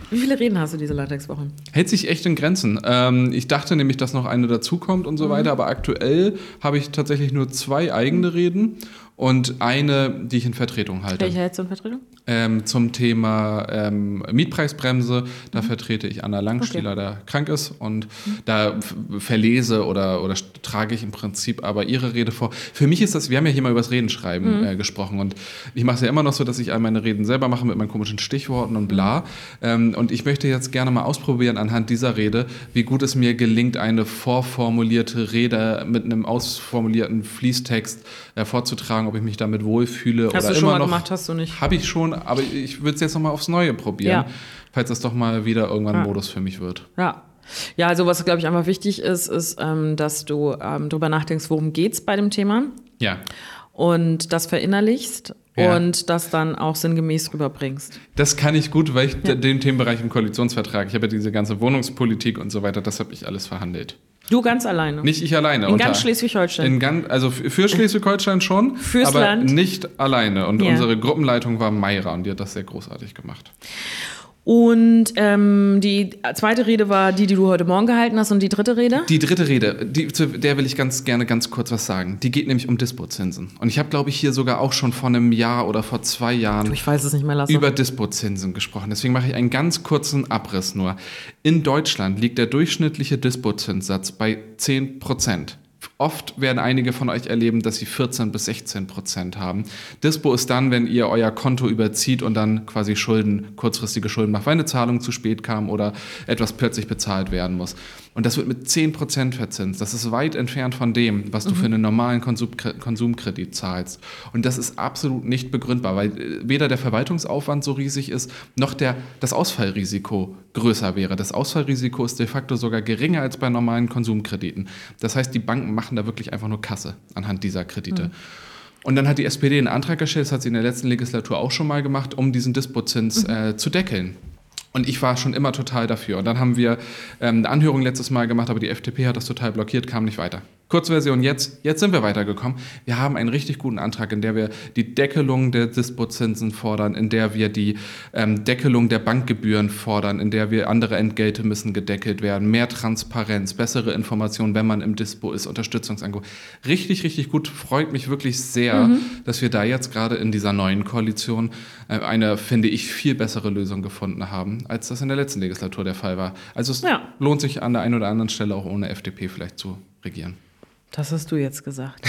Wie viele Reden hast du diese Landtagswochen? Hält sich echt in Grenzen. Ähm, ich dachte nämlich, dass noch eine dazukommt und so mhm. weiter, aber aktuell habe ich tatsächlich nur zwei eigene Reden und eine, die ich in Vertretung halte. Welche hältst du in Vertretung? Ähm, zum Thema ähm, Mietpreisbremse. Da mhm. vertrete ich Anna Langst, okay. die leider krank ist. Und mhm. da verlese oder, oder trage ich im Prinzip aber ihre Rede vor. Für mich ist das, wir haben ja hier mal über das Redenschreiben mhm. äh, gesprochen. Und ich mache es ja immer noch so, dass ich all meine Reden selber mache mit meinen komischen Stichworten und bla. Mhm. Ähm, und ich möchte jetzt gerne mal ausprobieren anhand dieser Rede, wie gut es mir gelingt, eine vorformulierte Rede mit einem ausformulierten Fließtext äh, vorzutragen, ob ich mich damit wohlfühle. Hast oder du schon immer mal noch, gemacht, hast du nicht? Habe ich schon, aber ich würde es jetzt nochmal aufs Neue probieren, ja. falls das doch mal wieder irgendwann ja. Modus für mich wird. Ja. Ja, also was, glaube ich, einfach wichtig ist, ist, ähm, dass du ähm, darüber nachdenkst, worum geht es bei dem Thema. Ja. Und das verinnerlichst ja. und das dann auch sinngemäß rüberbringst. Das kann ich gut, weil ich ja. den Themenbereich im Koalitionsvertrag, ich habe ja diese ganze Wohnungspolitik und so weiter, das habe ich alles verhandelt. Du ganz alleine? Nicht ich alleine. In ganz Schleswig-Holstein? Also für Schleswig-Holstein schon, Fürs aber Land? nicht alleine. Und ja. unsere Gruppenleitung war Mayra und die hat das sehr großartig gemacht. Und ähm, die zweite Rede war die, die du heute Morgen gehalten hast. Und die dritte Rede? Die dritte Rede, die, zu der will ich ganz gerne ganz kurz was sagen. Die geht nämlich um Dispozinsen. Und ich habe, glaube ich, hier sogar auch schon vor einem Jahr oder vor zwei Jahren mehr, über Dispozinsen gesprochen. Deswegen mache ich einen ganz kurzen Abriss nur. In Deutschland liegt der durchschnittliche Dispozinssatz bei 10 Prozent. Oft werden einige von euch erleben, dass sie 14 bis 16 Prozent haben. Dispo ist dann, wenn ihr euer Konto überzieht und dann quasi Schulden, kurzfristige Schulden macht, weil eine Zahlung zu spät kam oder etwas plötzlich bezahlt werden muss. Und das wird mit 10 Prozent verzinst. Das ist weit entfernt von dem, was du mhm. für einen normalen Konsum Konsumkredit zahlst. Und das ist absolut nicht begründbar, weil äh, weder der Verwaltungsaufwand so riesig ist, noch der, das Ausfallrisiko größer wäre. Das Ausfallrisiko ist de facto sogar geringer als bei normalen Konsumkrediten. Das heißt, die Banken machen da wirklich einfach nur Kasse anhand dieser Kredite. Mhm. Und dann hat die SPD einen Antrag gestellt, das hat sie in der letzten Legislatur auch schon mal gemacht, um diesen Dispozins äh, zu deckeln. Und ich war schon immer total dafür. Und dann haben wir ähm, eine Anhörung letztes Mal gemacht, aber die FDP hat das total blockiert, kam nicht weiter. Kurzversion jetzt, jetzt sind wir weitergekommen. Wir haben einen richtig guten Antrag, in der wir die Deckelung der Dispozinsen fordern, in der wir die ähm, Deckelung der Bankgebühren fordern, in der wir andere Entgelte müssen gedeckelt werden, mehr Transparenz, bessere Informationen, wenn man im Dispo ist, Unterstützungsangebot. Richtig, richtig gut. Freut mich wirklich sehr, mhm. dass wir da jetzt gerade in dieser neuen Koalition äh, eine, finde ich, viel bessere Lösung gefunden haben, als das in der letzten Legislatur der Fall war. Also es ja. lohnt sich an der einen oder anderen Stelle auch ohne FDP vielleicht zu regieren. Das hast du jetzt gesagt.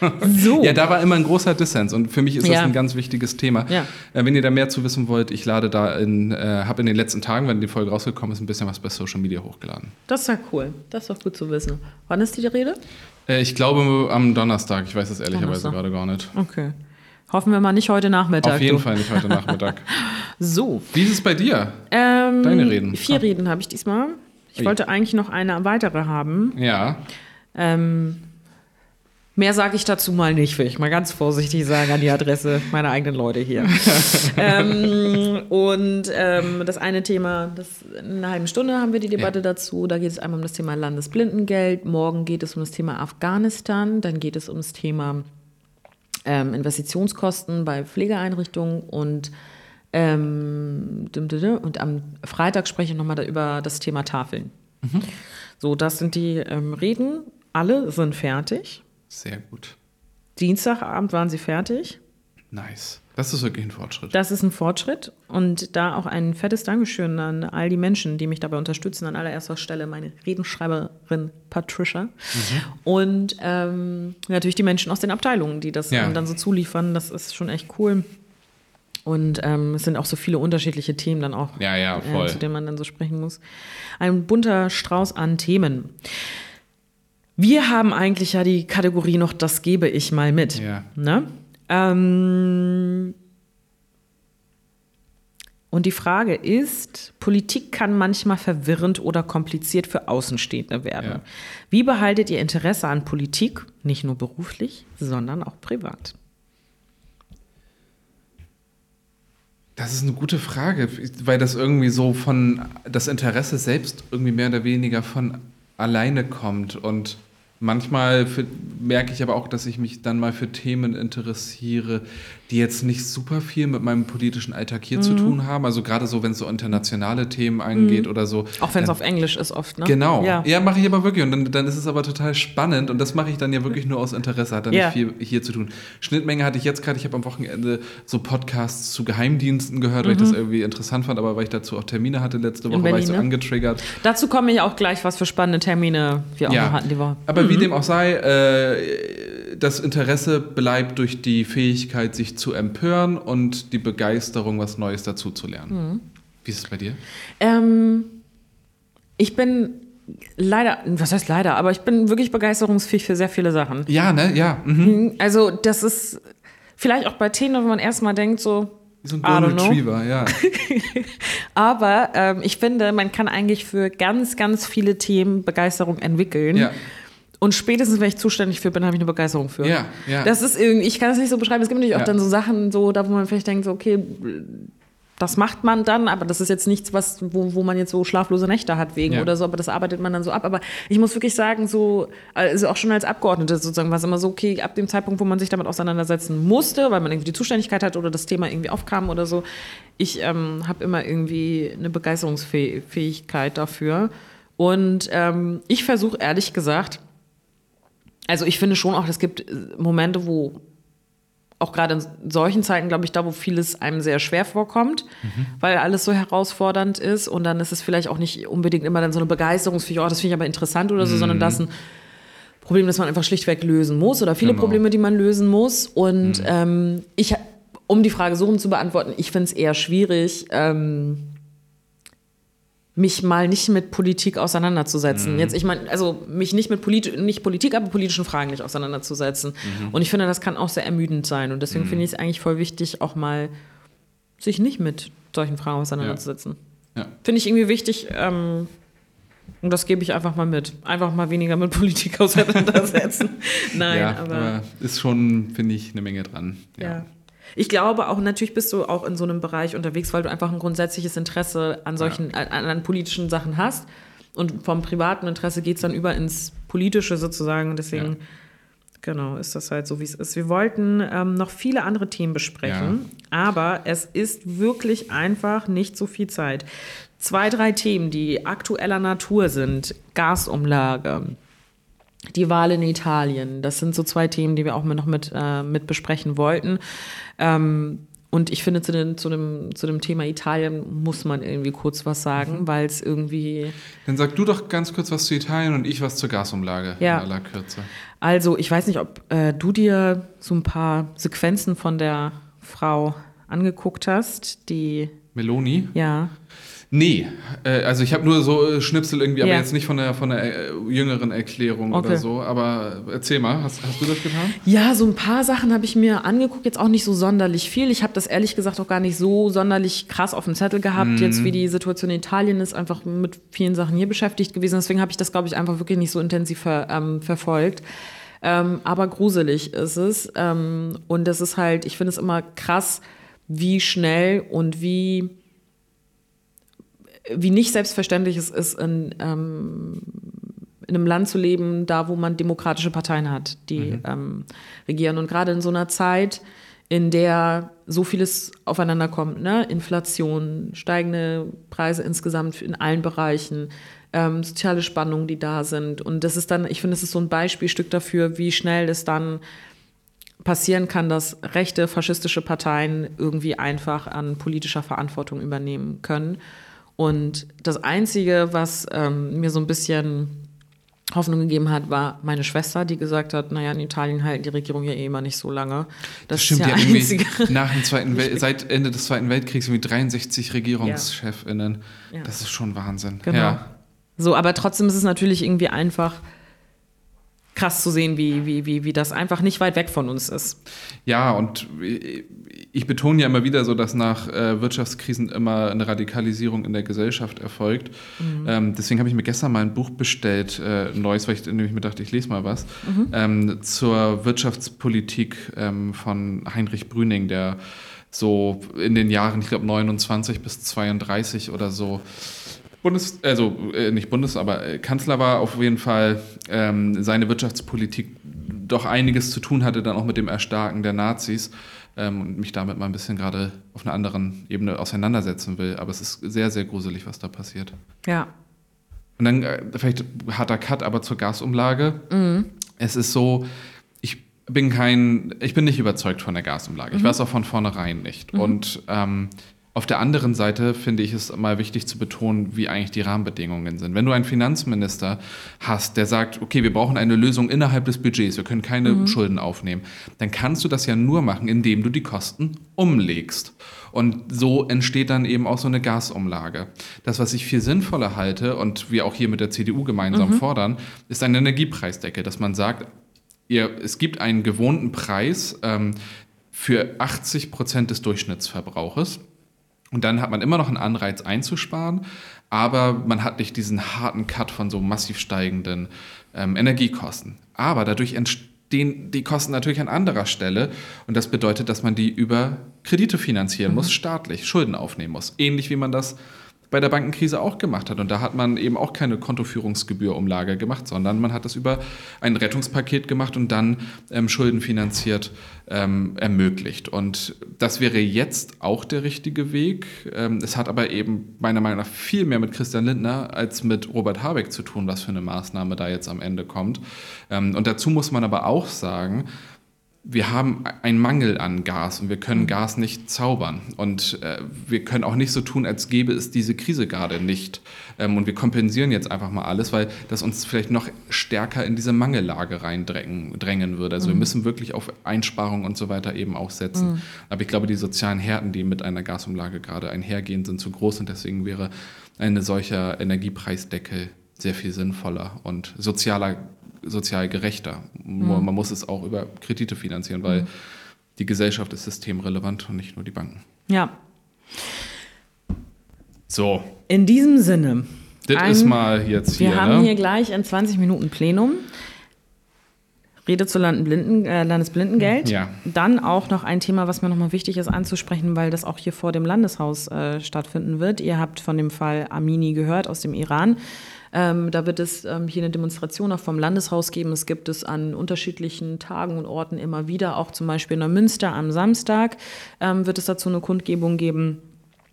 so. Ja, da war immer ein großer Dissens und für mich ist ja. das ein ganz wichtiges Thema. Ja. Äh, wenn ihr da mehr zu wissen wollt, ich lade da in, äh, habe in den letzten Tagen, wenn die Folge rausgekommen ist, ein bisschen was bei Social Media hochgeladen. Das ist ja cool. Das ist doch gut zu wissen. Wann ist die Rede? Äh, ich glaube am Donnerstag. Ich weiß es ehrlicherweise gerade gar nicht. Okay. Hoffen wir mal nicht heute Nachmittag. Auf jeden du. Fall nicht heute Nachmittag. so. Wie ist es bei dir? Ähm, Deine Reden. Vier Reden habe ich diesmal. Ich Ui. wollte eigentlich noch eine weitere haben. Ja. Ähm, mehr sage ich dazu mal nicht, will ich mal ganz vorsichtig sagen an die Adresse meiner eigenen Leute hier. ähm, und ähm, das eine Thema, das, in einer halben Stunde haben wir die Debatte ja. dazu. Da geht es einmal um das Thema Landesblindengeld. Morgen geht es um das Thema Afghanistan. Dann geht es um das Thema ähm, Investitionskosten bei Pflegeeinrichtungen und ähm, und am Freitag spreche ich nochmal über das Thema Tafeln. Mhm. So, das sind die ähm, Reden. Alle sind fertig. Sehr gut. Dienstagabend waren sie fertig. Nice. Das ist wirklich ein Fortschritt. Das ist ein Fortschritt. Und da auch ein fettes Dankeschön an all die Menschen, die mich dabei unterstützen. An allererster Stelle meine Redenschreiberin Patricia. Mhm. Und ähm, natürlich die Menschen aus den Abteilungen, die das ja. dann so zuliefern. Das ist schon echt cool. Und ähm, es sind auch so viele unterschiedliche Themen dann auch, ja, ja, äh, zu denen man dann so sprechen muss. Ein bunter Strauß an Themen. Wir haben eigentlich ja die Kategorie noch, das gebe ich mal mit. Ja. Ne? Ähm und die Frage ist, Politik kann manchmal verwirrend oder kompliziert für Außenstehende werden. Ja. Wie behaltet ihr Interesse an Politik, nicht nur beruflich, sondern auch privat? Das ist eine gute Frage, weil das irgendwie so von das Interesse selbst irgendwie mehr oder weniger von alleine kommt und Manchmal merke ich aber auch, dass ich mich dann mal für Themen interessiere, die jetzt nicht super viel mit meinem politischen Alltag hier mhm. zu tun haben. Also gerade so, wenn es so internationale Themen angeht mhm. oder so. Auch wenn es auf Englisch ist oft, ne? Genau. Ja, ja mache ich aber wirklich. Und dann, dann ist es aber total spannend und das mache ich dann ja wirklich nur aus Interesse, hat dann ja. nicht viel hier zu tun. Schnittmenge hatte ich jetzt gerade, ich habe am Wochenende so Podcasts zu Geheimdiensten gehört, weil ich das mhm. irgendwie interessant fand, aber weil ich dazu auch Termine hatte letzte Woche, war ich so ne? angetriggert. Dazu komme ich auch gleich, was für spannende Termine wir auch ja. noch hatten die Woche. Aber wie mhm. dem auch sei, äh, das Interesse bleibt durch die Fähigkeit, sich zu empören und die Begeisterung, was Neues dazu zu lernen. Mhm. Wie ist es bei dir? Ähm, ich bin leider, was heißt leider, aber ich bin wirklich begeisterungsfähig für sehr viele Sachen. Ja, ne? Ja. Mhm. mhm. Also, das ist vielleicht auch bei Themen, wenn man erstmal denkt, so. So ein Golden Retriever, ja. aber ähm, ich finde, man kann eigentlich für ganz, ganz viele Themen Begeisterung entwickeln. Ja. Und spätestens, wenn ich zuständig für bin, habe ich eine Begeisterung für. Ja, ja. Das ist irgendwie, ich kann das nicht so beschreiben. Es gibt natürlich auch ja. dann so Sachen, so, da wo man vielleicht denkt, so, okay, das macht man dann, aber das ist jetzt nichts, was, wo, wo man jetzt so schlaflose Nächte hat wegen ja. oder so, aber das arbeitet man dann so ab. Aber ich muss wirklich sagen, so, also auch schon als Abgeordnete sozusagen war es immer so, okay, ab dem Zeitpunkt, wo man sich damit auseinandersetzen musste, weil man irgendwie die Zuständigkeit hat oder das Thema irgendwie aufkam oder so, ich ähm, habe immer irgendwie eine Begeisterungsfähigkeit dafür. Und ähm, ich versuche ehrlich gesagt, also ich finde schon auch, es gibt äh, Momente, wo auch gerade in solchen Zeiten, glaube ich, da, wo vieles einem sehr schwer vorkommt, mhm. weil alles so herausfordernd ist und dann ist es vielleicht auch nicht unbedingt immer dann so eine Begeisterungsfähigkeit, oh, das finde ich aber interessant oder so, mhm. sondern das ein Problem, das man einfach schlichtweg lösen muss oder viele genau. Probleme, die man lösen muss. Und mhm. ähm, ich, um die Frage so rum zu beantworten, ich finde es eher schwierig, ähm, mich mal nicht mit Politik auseinanderzusetzen. Mhm. Jetzt, ich meine, also mich nicht mit Polit nicht Politik, aber politischen Fragen nicht auseinanderzusetzen. Mhm. Und ich finde, das kann auch sehr ermüdend sein. Und deswegen mhm. finde ich es eigentlich voll wichtig, auch mal sich nicht mit solchen Fragen auseinanderzusetzen. Ja. Ja. Finde ich irgendwie wichtig, ähm, Und das gebe ich einfach mal mit. Einfach mal weniger mit Politik auseinandersetzen. Nein, ja, aber, aber ist schon, finde ich, eine Menge dran. Ja. Ja. Ich glaube auch, natürlich bist du auch in so einem Bereich unterwegs, weil du einfach ein grundsätzliches Interesse an solchen, Ja. an, an politischen Sachen hast. Und vom privaten Interesse geht es dann über ins Politische sozusagen. Deswegen, Ja. genau, ist das halt so, wie es ist. Wir wollten ähm, noch viele andere Themen besprechen, aber es ist wirklich einfach nicht so viel Zeit. Zwei, drei Themen, die aktueller Natur sind. Gasumlage, die Wahl in Italien. Das sind so zwei Themen, die wir auch noch mit, äh, mit besprechen wollten. Ähm, und ich finde, zu, den, zu, dem, zu dem Thema Italien muss man irgendwie kurz was sagen, Mhm. weil es irgendwie. Dann sag du doch ganz kurz was zu Italien und ich was zur Gasumlage Ja. in aller Kürze. Also, ich weiß nicht, ob äh, du dir so ein paar Sequenzen von der Frau angeguckt hast, die. Meloni? Ja. Nee, äh, also ich habe nur so äh, Schnipsel irgendwie, aber Ja. jetzt nicht von der, von der äh, jüngeren Erklärung Okay. oder so. Aber erzähl mal, hast, hast du das getan? Ja, so ein paar Sachen habe ich mir angeguckt, jetzt auch nicht so sonderlich viel. Ich habe das ehrlich gesagt auch gar nicht so sonderlich krass auf dem Zettel gehabt, jetzt wie die Situation in Italien ist, einfach mit vielen Sachen hier beschäftigt gewesen. Deswegen habe ich das, glaube ich, einfach wirklich nicht so intensiv ver, ähm, verfolgt. Ähm, aber gruselig ist es. Ähm, und es ist halt, ich finde es immer krass, wie schnell und wie, wie nicht selbstverständlich es ist, in, ähm, in einem Land zu leben, da wo man demokratische Parteien hat, die ähm, regieren. Und gerade in so einer Zeit, in der so vieles aufeinander kommt, ne? Inflation, steigende Preise insgesamt in allen Bereichen, ähm, soziale Spannungen, die da sind. Und das ist dann, ich finde, es ist so ein Beispielstück dafür, wie schnell es dann passieren kann, dass rechte, faschistische Parteien irgendwie einfach an politischer Verantwortung übernehmen können. Und das Einzige, was ähm, mir so ein bisschen Hoffnung gegeben hat, war meine Schwester, die gesagt hat, naja, in Italien halten die Regierung ja eh immer nicht so lange. Das, Stimmt ist ja einzige. nach dem Zweiten Wel seit Ende des Zweiten Weltkriegs irgendwie 63 RegierungschefInnen. Ja. Das ist schon Wahnsinn. Genau. Ja. So, aber trotzdem ist es natürlich irgendwie einfach krass zu sehen, wie, wie, wie, wie das einfach nicht weit weg von uns ist. Ja, und ich betone ja immer wieder so, dass nach äh, Wirtschaftskrisen immer eine Radikalisierung in der Gesellschaft erfolgt. Ähm, deswegen habe ich mir gestern mal ein Buch bestellt, äh, ein neues, weil ich nämlich mir dachte, ich lese mal was, ähm, zur Wirtschaftspolitik ähm, von Heinrich Brüning, der so in den Jahren, ich glaube 29 bis 32 oder so Bundes, also äh, nicht Bundes, aber äh, Kanzler war auf jeden Fall ähm, seine Wirtschaftspolitik doch einiges zu tun hatte, dann auch mit dem Erstarken der Nazis ähm, und mich damit mal ein bisschen gerade auf einer anderen Ebene auseinandersetzen will. Aber es ist sehr, sehr gruselig, was da passiert. Ja. Und dann äh, vielleicht harter Cut, aber zur Gasumlage. Es ist so, ich bin kein, ich bin nicht überzeugt von der Gasumlage. Ich weiß auch von vornherein nicht. Und ähm, auf der anderen Seite finde ich es mal wichtig zu betonen, wie eigentlich die Rahmenbedingungen sind. Wenn du einen Finanzminister hast, der sagt, okay, wir brauchen eine Lösung innerhalb des Budgets, wir können keine Schulden aufnehmen, dann kannst du das ja nur machen, indem du die Kosten umlegst. Und so entsteht dann eben auch so eine Gasumlage. Das, was ich viel sinnvoller halte und wir auch hier mit der CDU gemeinsam fordern, ist eine Energiepreisdecke, dass man sagt, ihr, es gibt einen gewohnten Preis ähm, für 80 Prozent des Durchschnittsverbrauches. Und dann hat man immer noch einen Anreiz einzusparen, aber man hat nicht diesen harten Cut von so massiv steigenden ähm, Energiekosten. Aber dadurch entstehen die Kosten natürlich an anderer Stelle und das bedeutet, dass man die über Kredite finanzieren muss, staatlich, Schulden aufnehmen muss. Ähnlich wie man das bei der Bankenkrise auch gemacht hat. Und da hat man eben auch keine Kontoführungsgebührumlage gemacht, sondern man hat das über ein Rettungspaket gemacht und dann ähm, schuldenfinanziert ähm, ermöglicht. Und das wäre jetzt auch der richtige Weg. Ähm, es hat aber eben meiner Meinung nach viel mehr mit Christian Lindner als mit Robert Habeck zu tun, was für eine Maßnahme da jetzt am Ende kommt. Ähm, und dazu muss man aber auch sagen, wir haben einen Mangel an Gas und wir können Gas nicht zaubern. Und äh, wir können auch nicht so tun, als gäbe es diese Krise gerade nicht. Ähm, und wir kompensieren jetzt einfach mal alles, weil das uns vielleicht noch stärker in diese Mangellage reindrängen drängen würde. Also wir müssen wirklich auf Einsparungen und so weiter eben auch setzen. Aber ich glaube, die sozialen Härten, die mit einer Gasumlage gerade einhergehen, sind zu groß und deswegen wäre eine solcher Energiepreisdeckel sehr viel sinnvoller und sozialer sozial gerechter. Nur Man muss es auch über Kredite finanzieren, weil die Gesellschaft ist systemrelevant und nicht nur die Banken. Ja. So, In diesem Sinne Das ist mal jetzt Wir hier, haben ne? hier gleich in 20 Minuten Plenum. Rede zu Landesblinden, äh, Landesblindengeld. Ja. Dann auch noch ein Thema, was mir nochmal wichtig ist anzusprechen, weil das auch hier vor dem Landeshaus äh, stattfinden wird. Ihr habt von dem Fall Amini gehört aus dem Iran. Ähm, da wird es ähm, hier eine Demonstration auch vom Landeshaus geben. Es gibt es an unterschiedlichen Tagen und Orten immer wieder, auch zum Beispiel in Neumünster am Samstag ähm, wird es dazu eine Kundgebung geben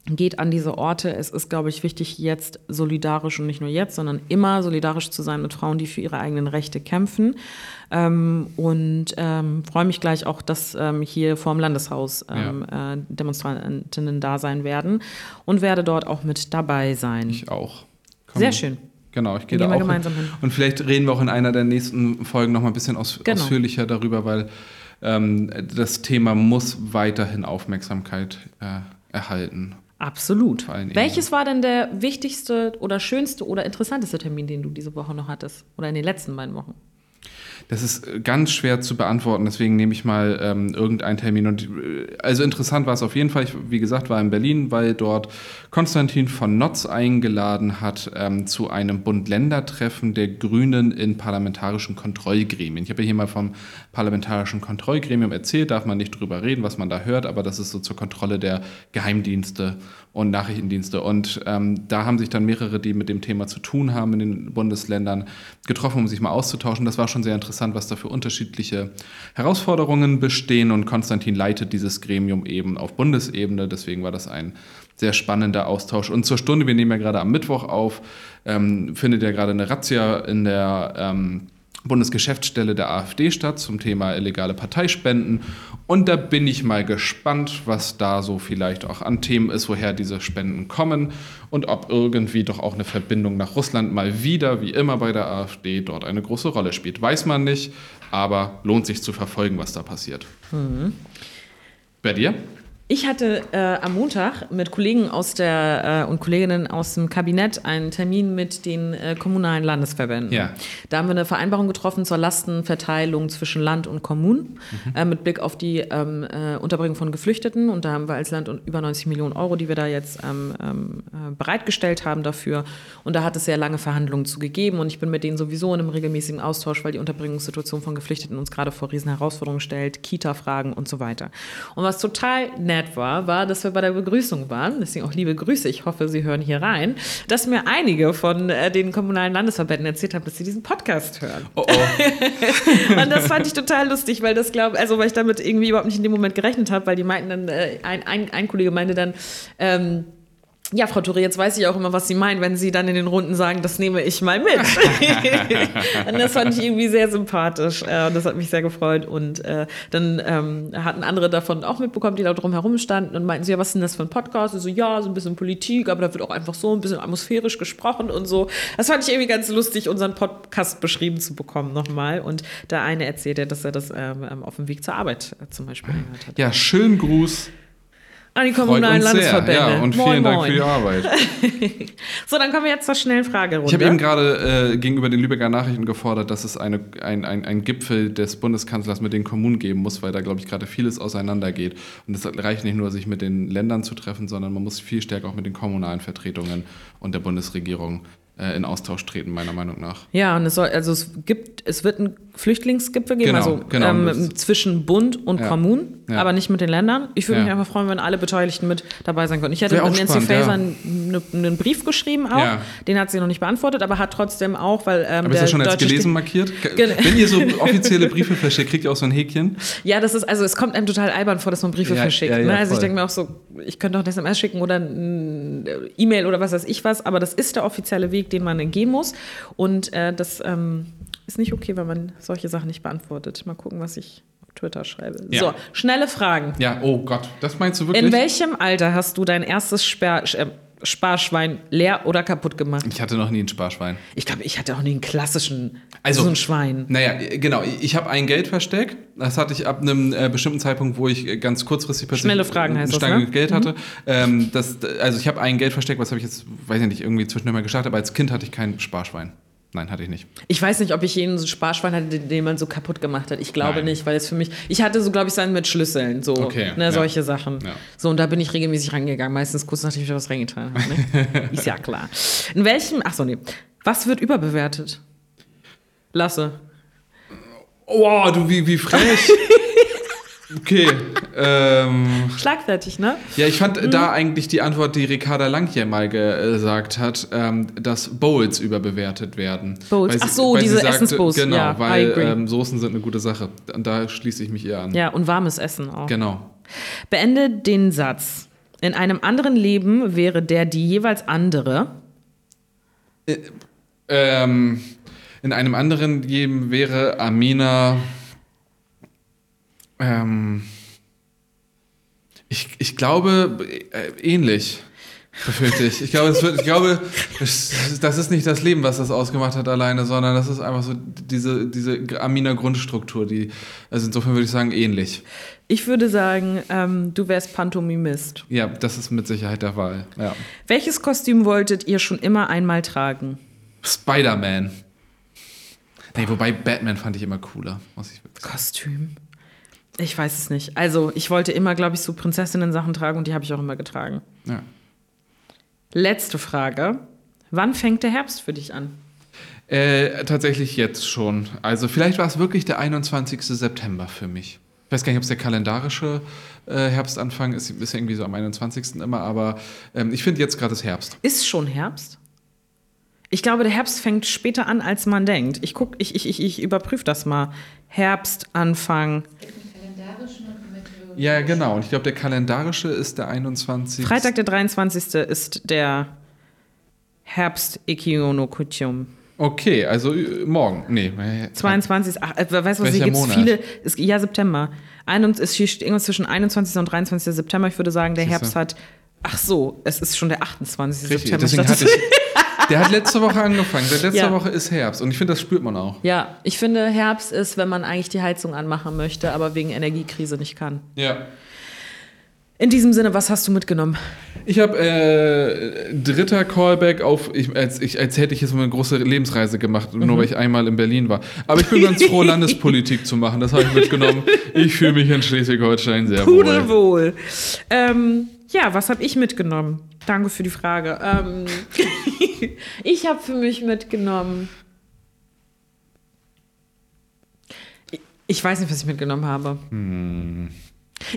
geht an diese Orte. Es ist, glaube ich, wichtig, jetzt solidarisch und nicht nur jetzt, sondern immer solidarisch zu sein mit Frauen, die für ihre eigenen Rechte kämpfen. Ähm, und ähm, freue mich gleich auch, dass ähm, hier vorm Landeshaus ähm, äh, Demonstrantinnen da sein werden und werde dort auch mit dabei sein. Ich auch. Komm. Sehr schön. Genau, ich gehe da auch hin. gemeinsam hin. Und vielleicht reden wir auch in einer der nächsten Folgen noch mal ein bisschen aus, Genau. ausführlicher darüber, weil ähm, das Thema muss weiterhin Aufmerksamkeit äh, erhalten. Absolut. Welches war denn der wichtigste oder schönste oder interessanteste Termin, den du diese Woche noch hattest? Oder in den letzten beiden Wochen? Das ist äh, ganz schwer zu beantworten, deswegen nehme ich mal ähm, irgendeinen Termin. Und, äh, also interessant war es auf jeden Fall. Ich, wie gesagt, war in Berlin, weil dort Konstantin von Notz eingeladen hat ähm, zu einem Bund-Länder-Treffen der Grünen in parlamentarischen Kontrollgremien. Ich habe ja hier mal vom parlamentarischen Kontrollgremium erzählt, darf man nicht drüber reden, was man da hört, aber das ist so zur Kontrolle der Geheimdienste und Nachrichtendienste. Und ähm, da haben sich dann mehrere, die mit dem Thema zu tun haben in den Bundesländern, getroffen, um sich mal auszutauschen. Das war schon sehr interessant, was da für unterschiedliche Herausforderungen bestehen. Und Konstantin leitet dieses Gremium eben auf Bundesebene. Deswegen war das ein sehr spannender Austausch. Und zur Stunde, wir nehmen ja gerade am Mittwoch auf, ähm, findet ja gerade eine Razzia in der ähm, Bundesgeschäftsstelle der AfD statt zum Thema illegale Parteispenden. Und da bin ich mal gespannt, was da so vielleicht auch an Themen ist, woher diese Spenden kommen und ob irgendwie doch auch eine Verbindung nach Russland mal wieder, wie immer bei der AfD, dort eine große Rolle spielt. Weiß man nicht, aber lohnt sich zu verfolgen, was da passiert. Bei dir? Ich hatte äh, am Montag mit Kollegen aus der äh, und Kolleginnen aus dem Kabinett einen Termin mit den äh, kommunalen Landesverbänden. Ja. Da haben wir eine Vereinbarung getroffen zur Lastenverteilung zwischen Land und Kommunen äh, mit Blick auf die ähm, äh, Unterbringung von Geflüchteten. Und da haben wir als Land über 90 Millionen Euro, die wir da jetzt ähm, ähm, äh, bereitgestellt haben dafür. Und da hat es sehr lange Verhandlungen zu gegeben. Und ich bin mit denen sowieso in einem regelmäßigen Austausch, weil die Unterbringungssituation von Geflüchteten uns gerade vor riesen Herausforderungen stellt, Kita-Fragen und so weiter. Und was total nett war, war, dass wir bei der Begrüßung waren, deswegen auch liebe Grüße, ich hoffe, Sie hören hier rein, dass mir einige von äh, den kommunalen Landesverbänden erzählt haben, dass sie diesen Podcast hören. Oh oh. Und das fand ich total lustig, weil das glaube, also weil ich damit irgendwie überhaupt nicht in dem Moment gerechnet habe, weil die meinten dann, äh, ein, ein, ein Kollege meinte dann, ähm, ja, Frau Touré, jetzt weiß ich auch immer, was Sie meinen, wenn Sie dann in den Runden sagen, das nehme ich mal mit. und das fand ich irgendwie sehr sympathisch. Äh, und das hat mich sehr gefreut. Und äh, dann ähm, hatten andere davon auch mitbekommen, die da drum herum standen und meinten so, ja, was ist denn das für ein Podcast? Und so, ja, so ein bisschen Politik, aber da wird auch einfach so ein bisschen atmosphärisch gesprochen und so. Das fand ich irgendwie ganz lustig, unseren Podcast beschrieben zu bekommen nochmal. Und der eine erzählte, dass er das ähm, ähm, auf dem Weg zur Arbeit äh, zum Beispiel gehört hat. Ja, schönen Gruß. An die Freut kommunalen sehr. Landesverbände. Ja, und Moin, vielen Dank moin. für die Arbeit. So, dann kommen wir jetzt zur schnellen Fragerunde. Ich habe eben gerade äh, gegenüber den Lübecker Nachrichten gefordert, dass es eine, ein, ein, ein Gipfel des Bundeskanzlers mit den Kommunen geben muss, weil da, glaube ich, gerade vieles auseinandergeht. Und es reicht nicht nur, sich mit den Ländern zu treffen, sondern man muss viel stärker auch mit den kommunalen Vertretungen und der Bundesregierung äh, in Austausch treten, meiner Meinung nach. Ja, und es soll, also es gibt, es wird einen Flüchtlingsgipfel geben, Genau, also genau. ähm, zwischen Bund und Ja. Kommunen, Ja. aber nicht mit den Ländern. Ich würde Ja. mich einfach freuen, wenn alle Beteiligten mit dabei sein können. Ich hätte auch Nancy Faeser einen, einen Brief geschrieben auch, den hat sie noch nicht beantwortet, aber hat trotzdem auch, weil ähm, Aber ist das schon als gelesen Stich- markiert? Ge- Gen- Wenn ihr so offizielle Briefe verschickt, kriegt ihr auch so ein Häkchen? Ja, das ist, also es kommt einem total albern vor, dass man Briefe verschickt. ne? Also ich voll. denke mir auch so, ich könnte auch eine SMS schicken oder ein E-Mail oder was weiß ich was, aber das ist der offizielle Weg, den man gehen muss. Und äh, das ähm, ist nicht okay, wenn man solche Sachen nicht beantwortet. Mal gucken, was ich Twitter schreibe. Ja. So, schnelle Fragen. Ja, oh Gott, das meinst du wirklich? In welchem Alter hast du dein erstes Sper äh, Sparschwein leer oder kaputt gemacht? ich hatte noch nie ein Sparschwein. Ich glaube, ich hatte auch nie einen klassischen, Also- so ein Schwein. Naja, genau. Ich habe ein Geldversteck. Das hatte ich ab einem äh, bestimmten Zeitpunkt, wo ich äh, ganz kurzfristig plötzlich Schnelle Fragen heißt das, Stange ne? Geld hatte. Ähm, das, also ich habe ein Geldversteck, was habe ich jetzt, weiß ich nicht, irgendwie zwischendurch mal gestartet, aber als Kind hatte ich kein Sparschwein. Nein, hatte ich nicht. Ich weiß nicht, ob ich jeden so Sparschwein hatte, den, man so kaputt gemacht hat. Ich glaube Nein. nicht, weil es für mich. Ich hatte so, glaube ich, seinen mit Schlüsseln, so Okay, ne, ja. solche Sachen. Ja. So, und da bin ich regelmäßig rangegangen, meistens kurz nachdem ich was reingetan habe. Ne? Ist ja klar. In welchem. Ach so, nee. Was wird überbewertet? Lasse. Oh, du, wie, wie frech. Okay. Ähm, Schlagfertig, ne? ja, ich fand Mhm. da eigentlich die Antwort, die Ricarda Lang hier mal gesagt hat, ähm, dass Bowls überbewertet werden. Bowls. Ach so, diese Essensbowls. Genau, Ja, weil ähm, Soßen sind eine gute Sache. Und da schließe ich mich ihr an. Ja, und warmes Essen auch. Genau. Beende den Satz. In einem anderen Leben wäre der die jeweils andere. Ähm, in einem anderen Leben wäre Amina. Ähm, ich, ich glaube, äh, ähnlich. Befürchte ich. Ich glaube, es wird, ich glaube, das ist nicht das Leben, was das ausgemacht hat alleine, sondern das ist einfach so diese, diese Amina-Grundstruktur, die, also insofern würde ich sagen, ähnlich. Ich würde sagen, ähm, du wärst Pantomimist. Ja, das ist mit Sicherheit der Fall. Ja. Welches Kostüm wolltet ihr schon immer einmal tragen? Spider-Man. Nee, wobei Batman fand ich immer cooler, muss ich sagen. Kostüm? Ich weiß es nicht. Also, ich wollte immer, glaube ich, so Prinzessinnen-Sachen tragen und die habe ich auch immer getragen. Ja. Letzte Frage. Wann fängt der Herbst für dich an? Äh, tatsächlich jetzt schon. Also vielleicht war es wirklich der 21. September für mich. Ich weiß gar nicht, ob es der kalendarische äh, Herbstanfang ist, ist ja irgendwie so am 21. immer, aber ähm, ich finde jetzt gerade ist Herbst. Ist schon Herbst? Ich glaube, der Herbst fängt später an, als man denkt. Ich guck, ich, ich, ich, ich überprüfe das mal. Herbstanfang. Ja, genau. Und ich glaube, der kalendarische ist der 21. Freitag, der 23. ist der Herbst Ikionokuchum. Okay, also äh, morgen. Nee. äh, 22. Ach, äh, weißt du, was hier gibt es viele. Es, ja, September. Ein, es steht irgendwas zwischen 21. und 23. September. Ich würde sagen, der Siehste. Herbst hat. Ach so, es ist schon der 28. Richtig, September. deswegen hatte ich. Der hat letzte Woche angefangen. Seit letzter Ja. Woche ist Herbst. Und ich finde, das spürt man auch. ja, ich finde, Herbst ist, wenn man eigentlich die Heizung anmachen möchte, aber wegen Energiekrise nicht kann. Ja. In diesem Sinne, was hast du mitgenommen? Ich habe äh, dritter Callback auf, ich, als, ich, als hätte ich jetzt mal eine große Lebensreise gemacht, Mhm. nur weil ich einmal in Berlin war. Aber ich bin ganz froh, Landespolitik zu machen. Das habe ich mitgenommen. Ich fühle mich in Schleswig-Holstein sehr wohl. Pudelwohl. Ähm, ja, was habe ich mitgenommen? Danke für die Frage. Ähm, ich habe für mich mitgenommen. Ich- weiß nicht, was ich mitgenommen habe.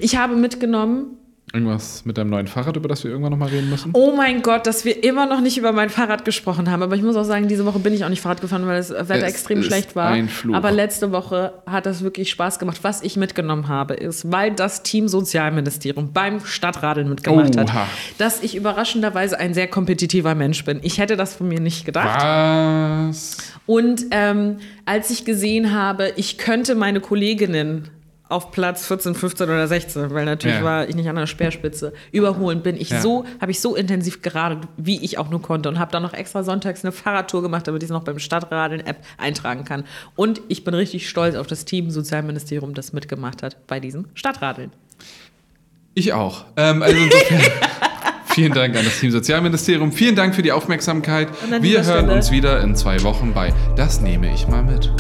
Ich habe mitgenommen, Irgendwas mit deinem neuen Fahrrad, über das wir irgendwann nochmal reden müssen? oh mein Gott, dass wir immer noch nicht über mein Fahrrad gesprochen haben. Aber ich muss auch sagen, diese Woche bin ich auch nicht Fahrrad gefahren, weil das Wetter Es extrem schlecht war. ein Fluch. Aber letzte Woche hat das wirklich Spaß gemacht. Was ich mitgenommen habe, ist, weil das Team Sozialministerium beim Stadtradeln mitgemacht Oha. hat, dass ich überraschenderweise ein sehr kompetitiver Mensch bin. Ich hätte das von mir nicht gedacht. Was? Und ähm, als ich gesehen habe, ich könnte meine Kolleginnen auf Platz 14, 15 oder 16, weil natürlich Ja. war ich nicht an der Speerspitze, überholen, bin ich Ja. so, habe ich so intensiv geradet, wie ich auch nur konnte und habe dann noch extra sonntags eine Fahrradtour gemacht, damit ich es noch beim Stadtradeln-App eintragen kann. Und ich bin richtig stolz auf das Team Sozialministerium, das mitgemacht hat bei diesem Stadtradeln. Ich auch. Ähm, also insofern, vielen Dank an das Team Sozialministerium. Vielen Dank für die Aufmerksamkeit. Wir hören Stelle- uns wieder in zwei Wochen bei Das nehme ich mal mit.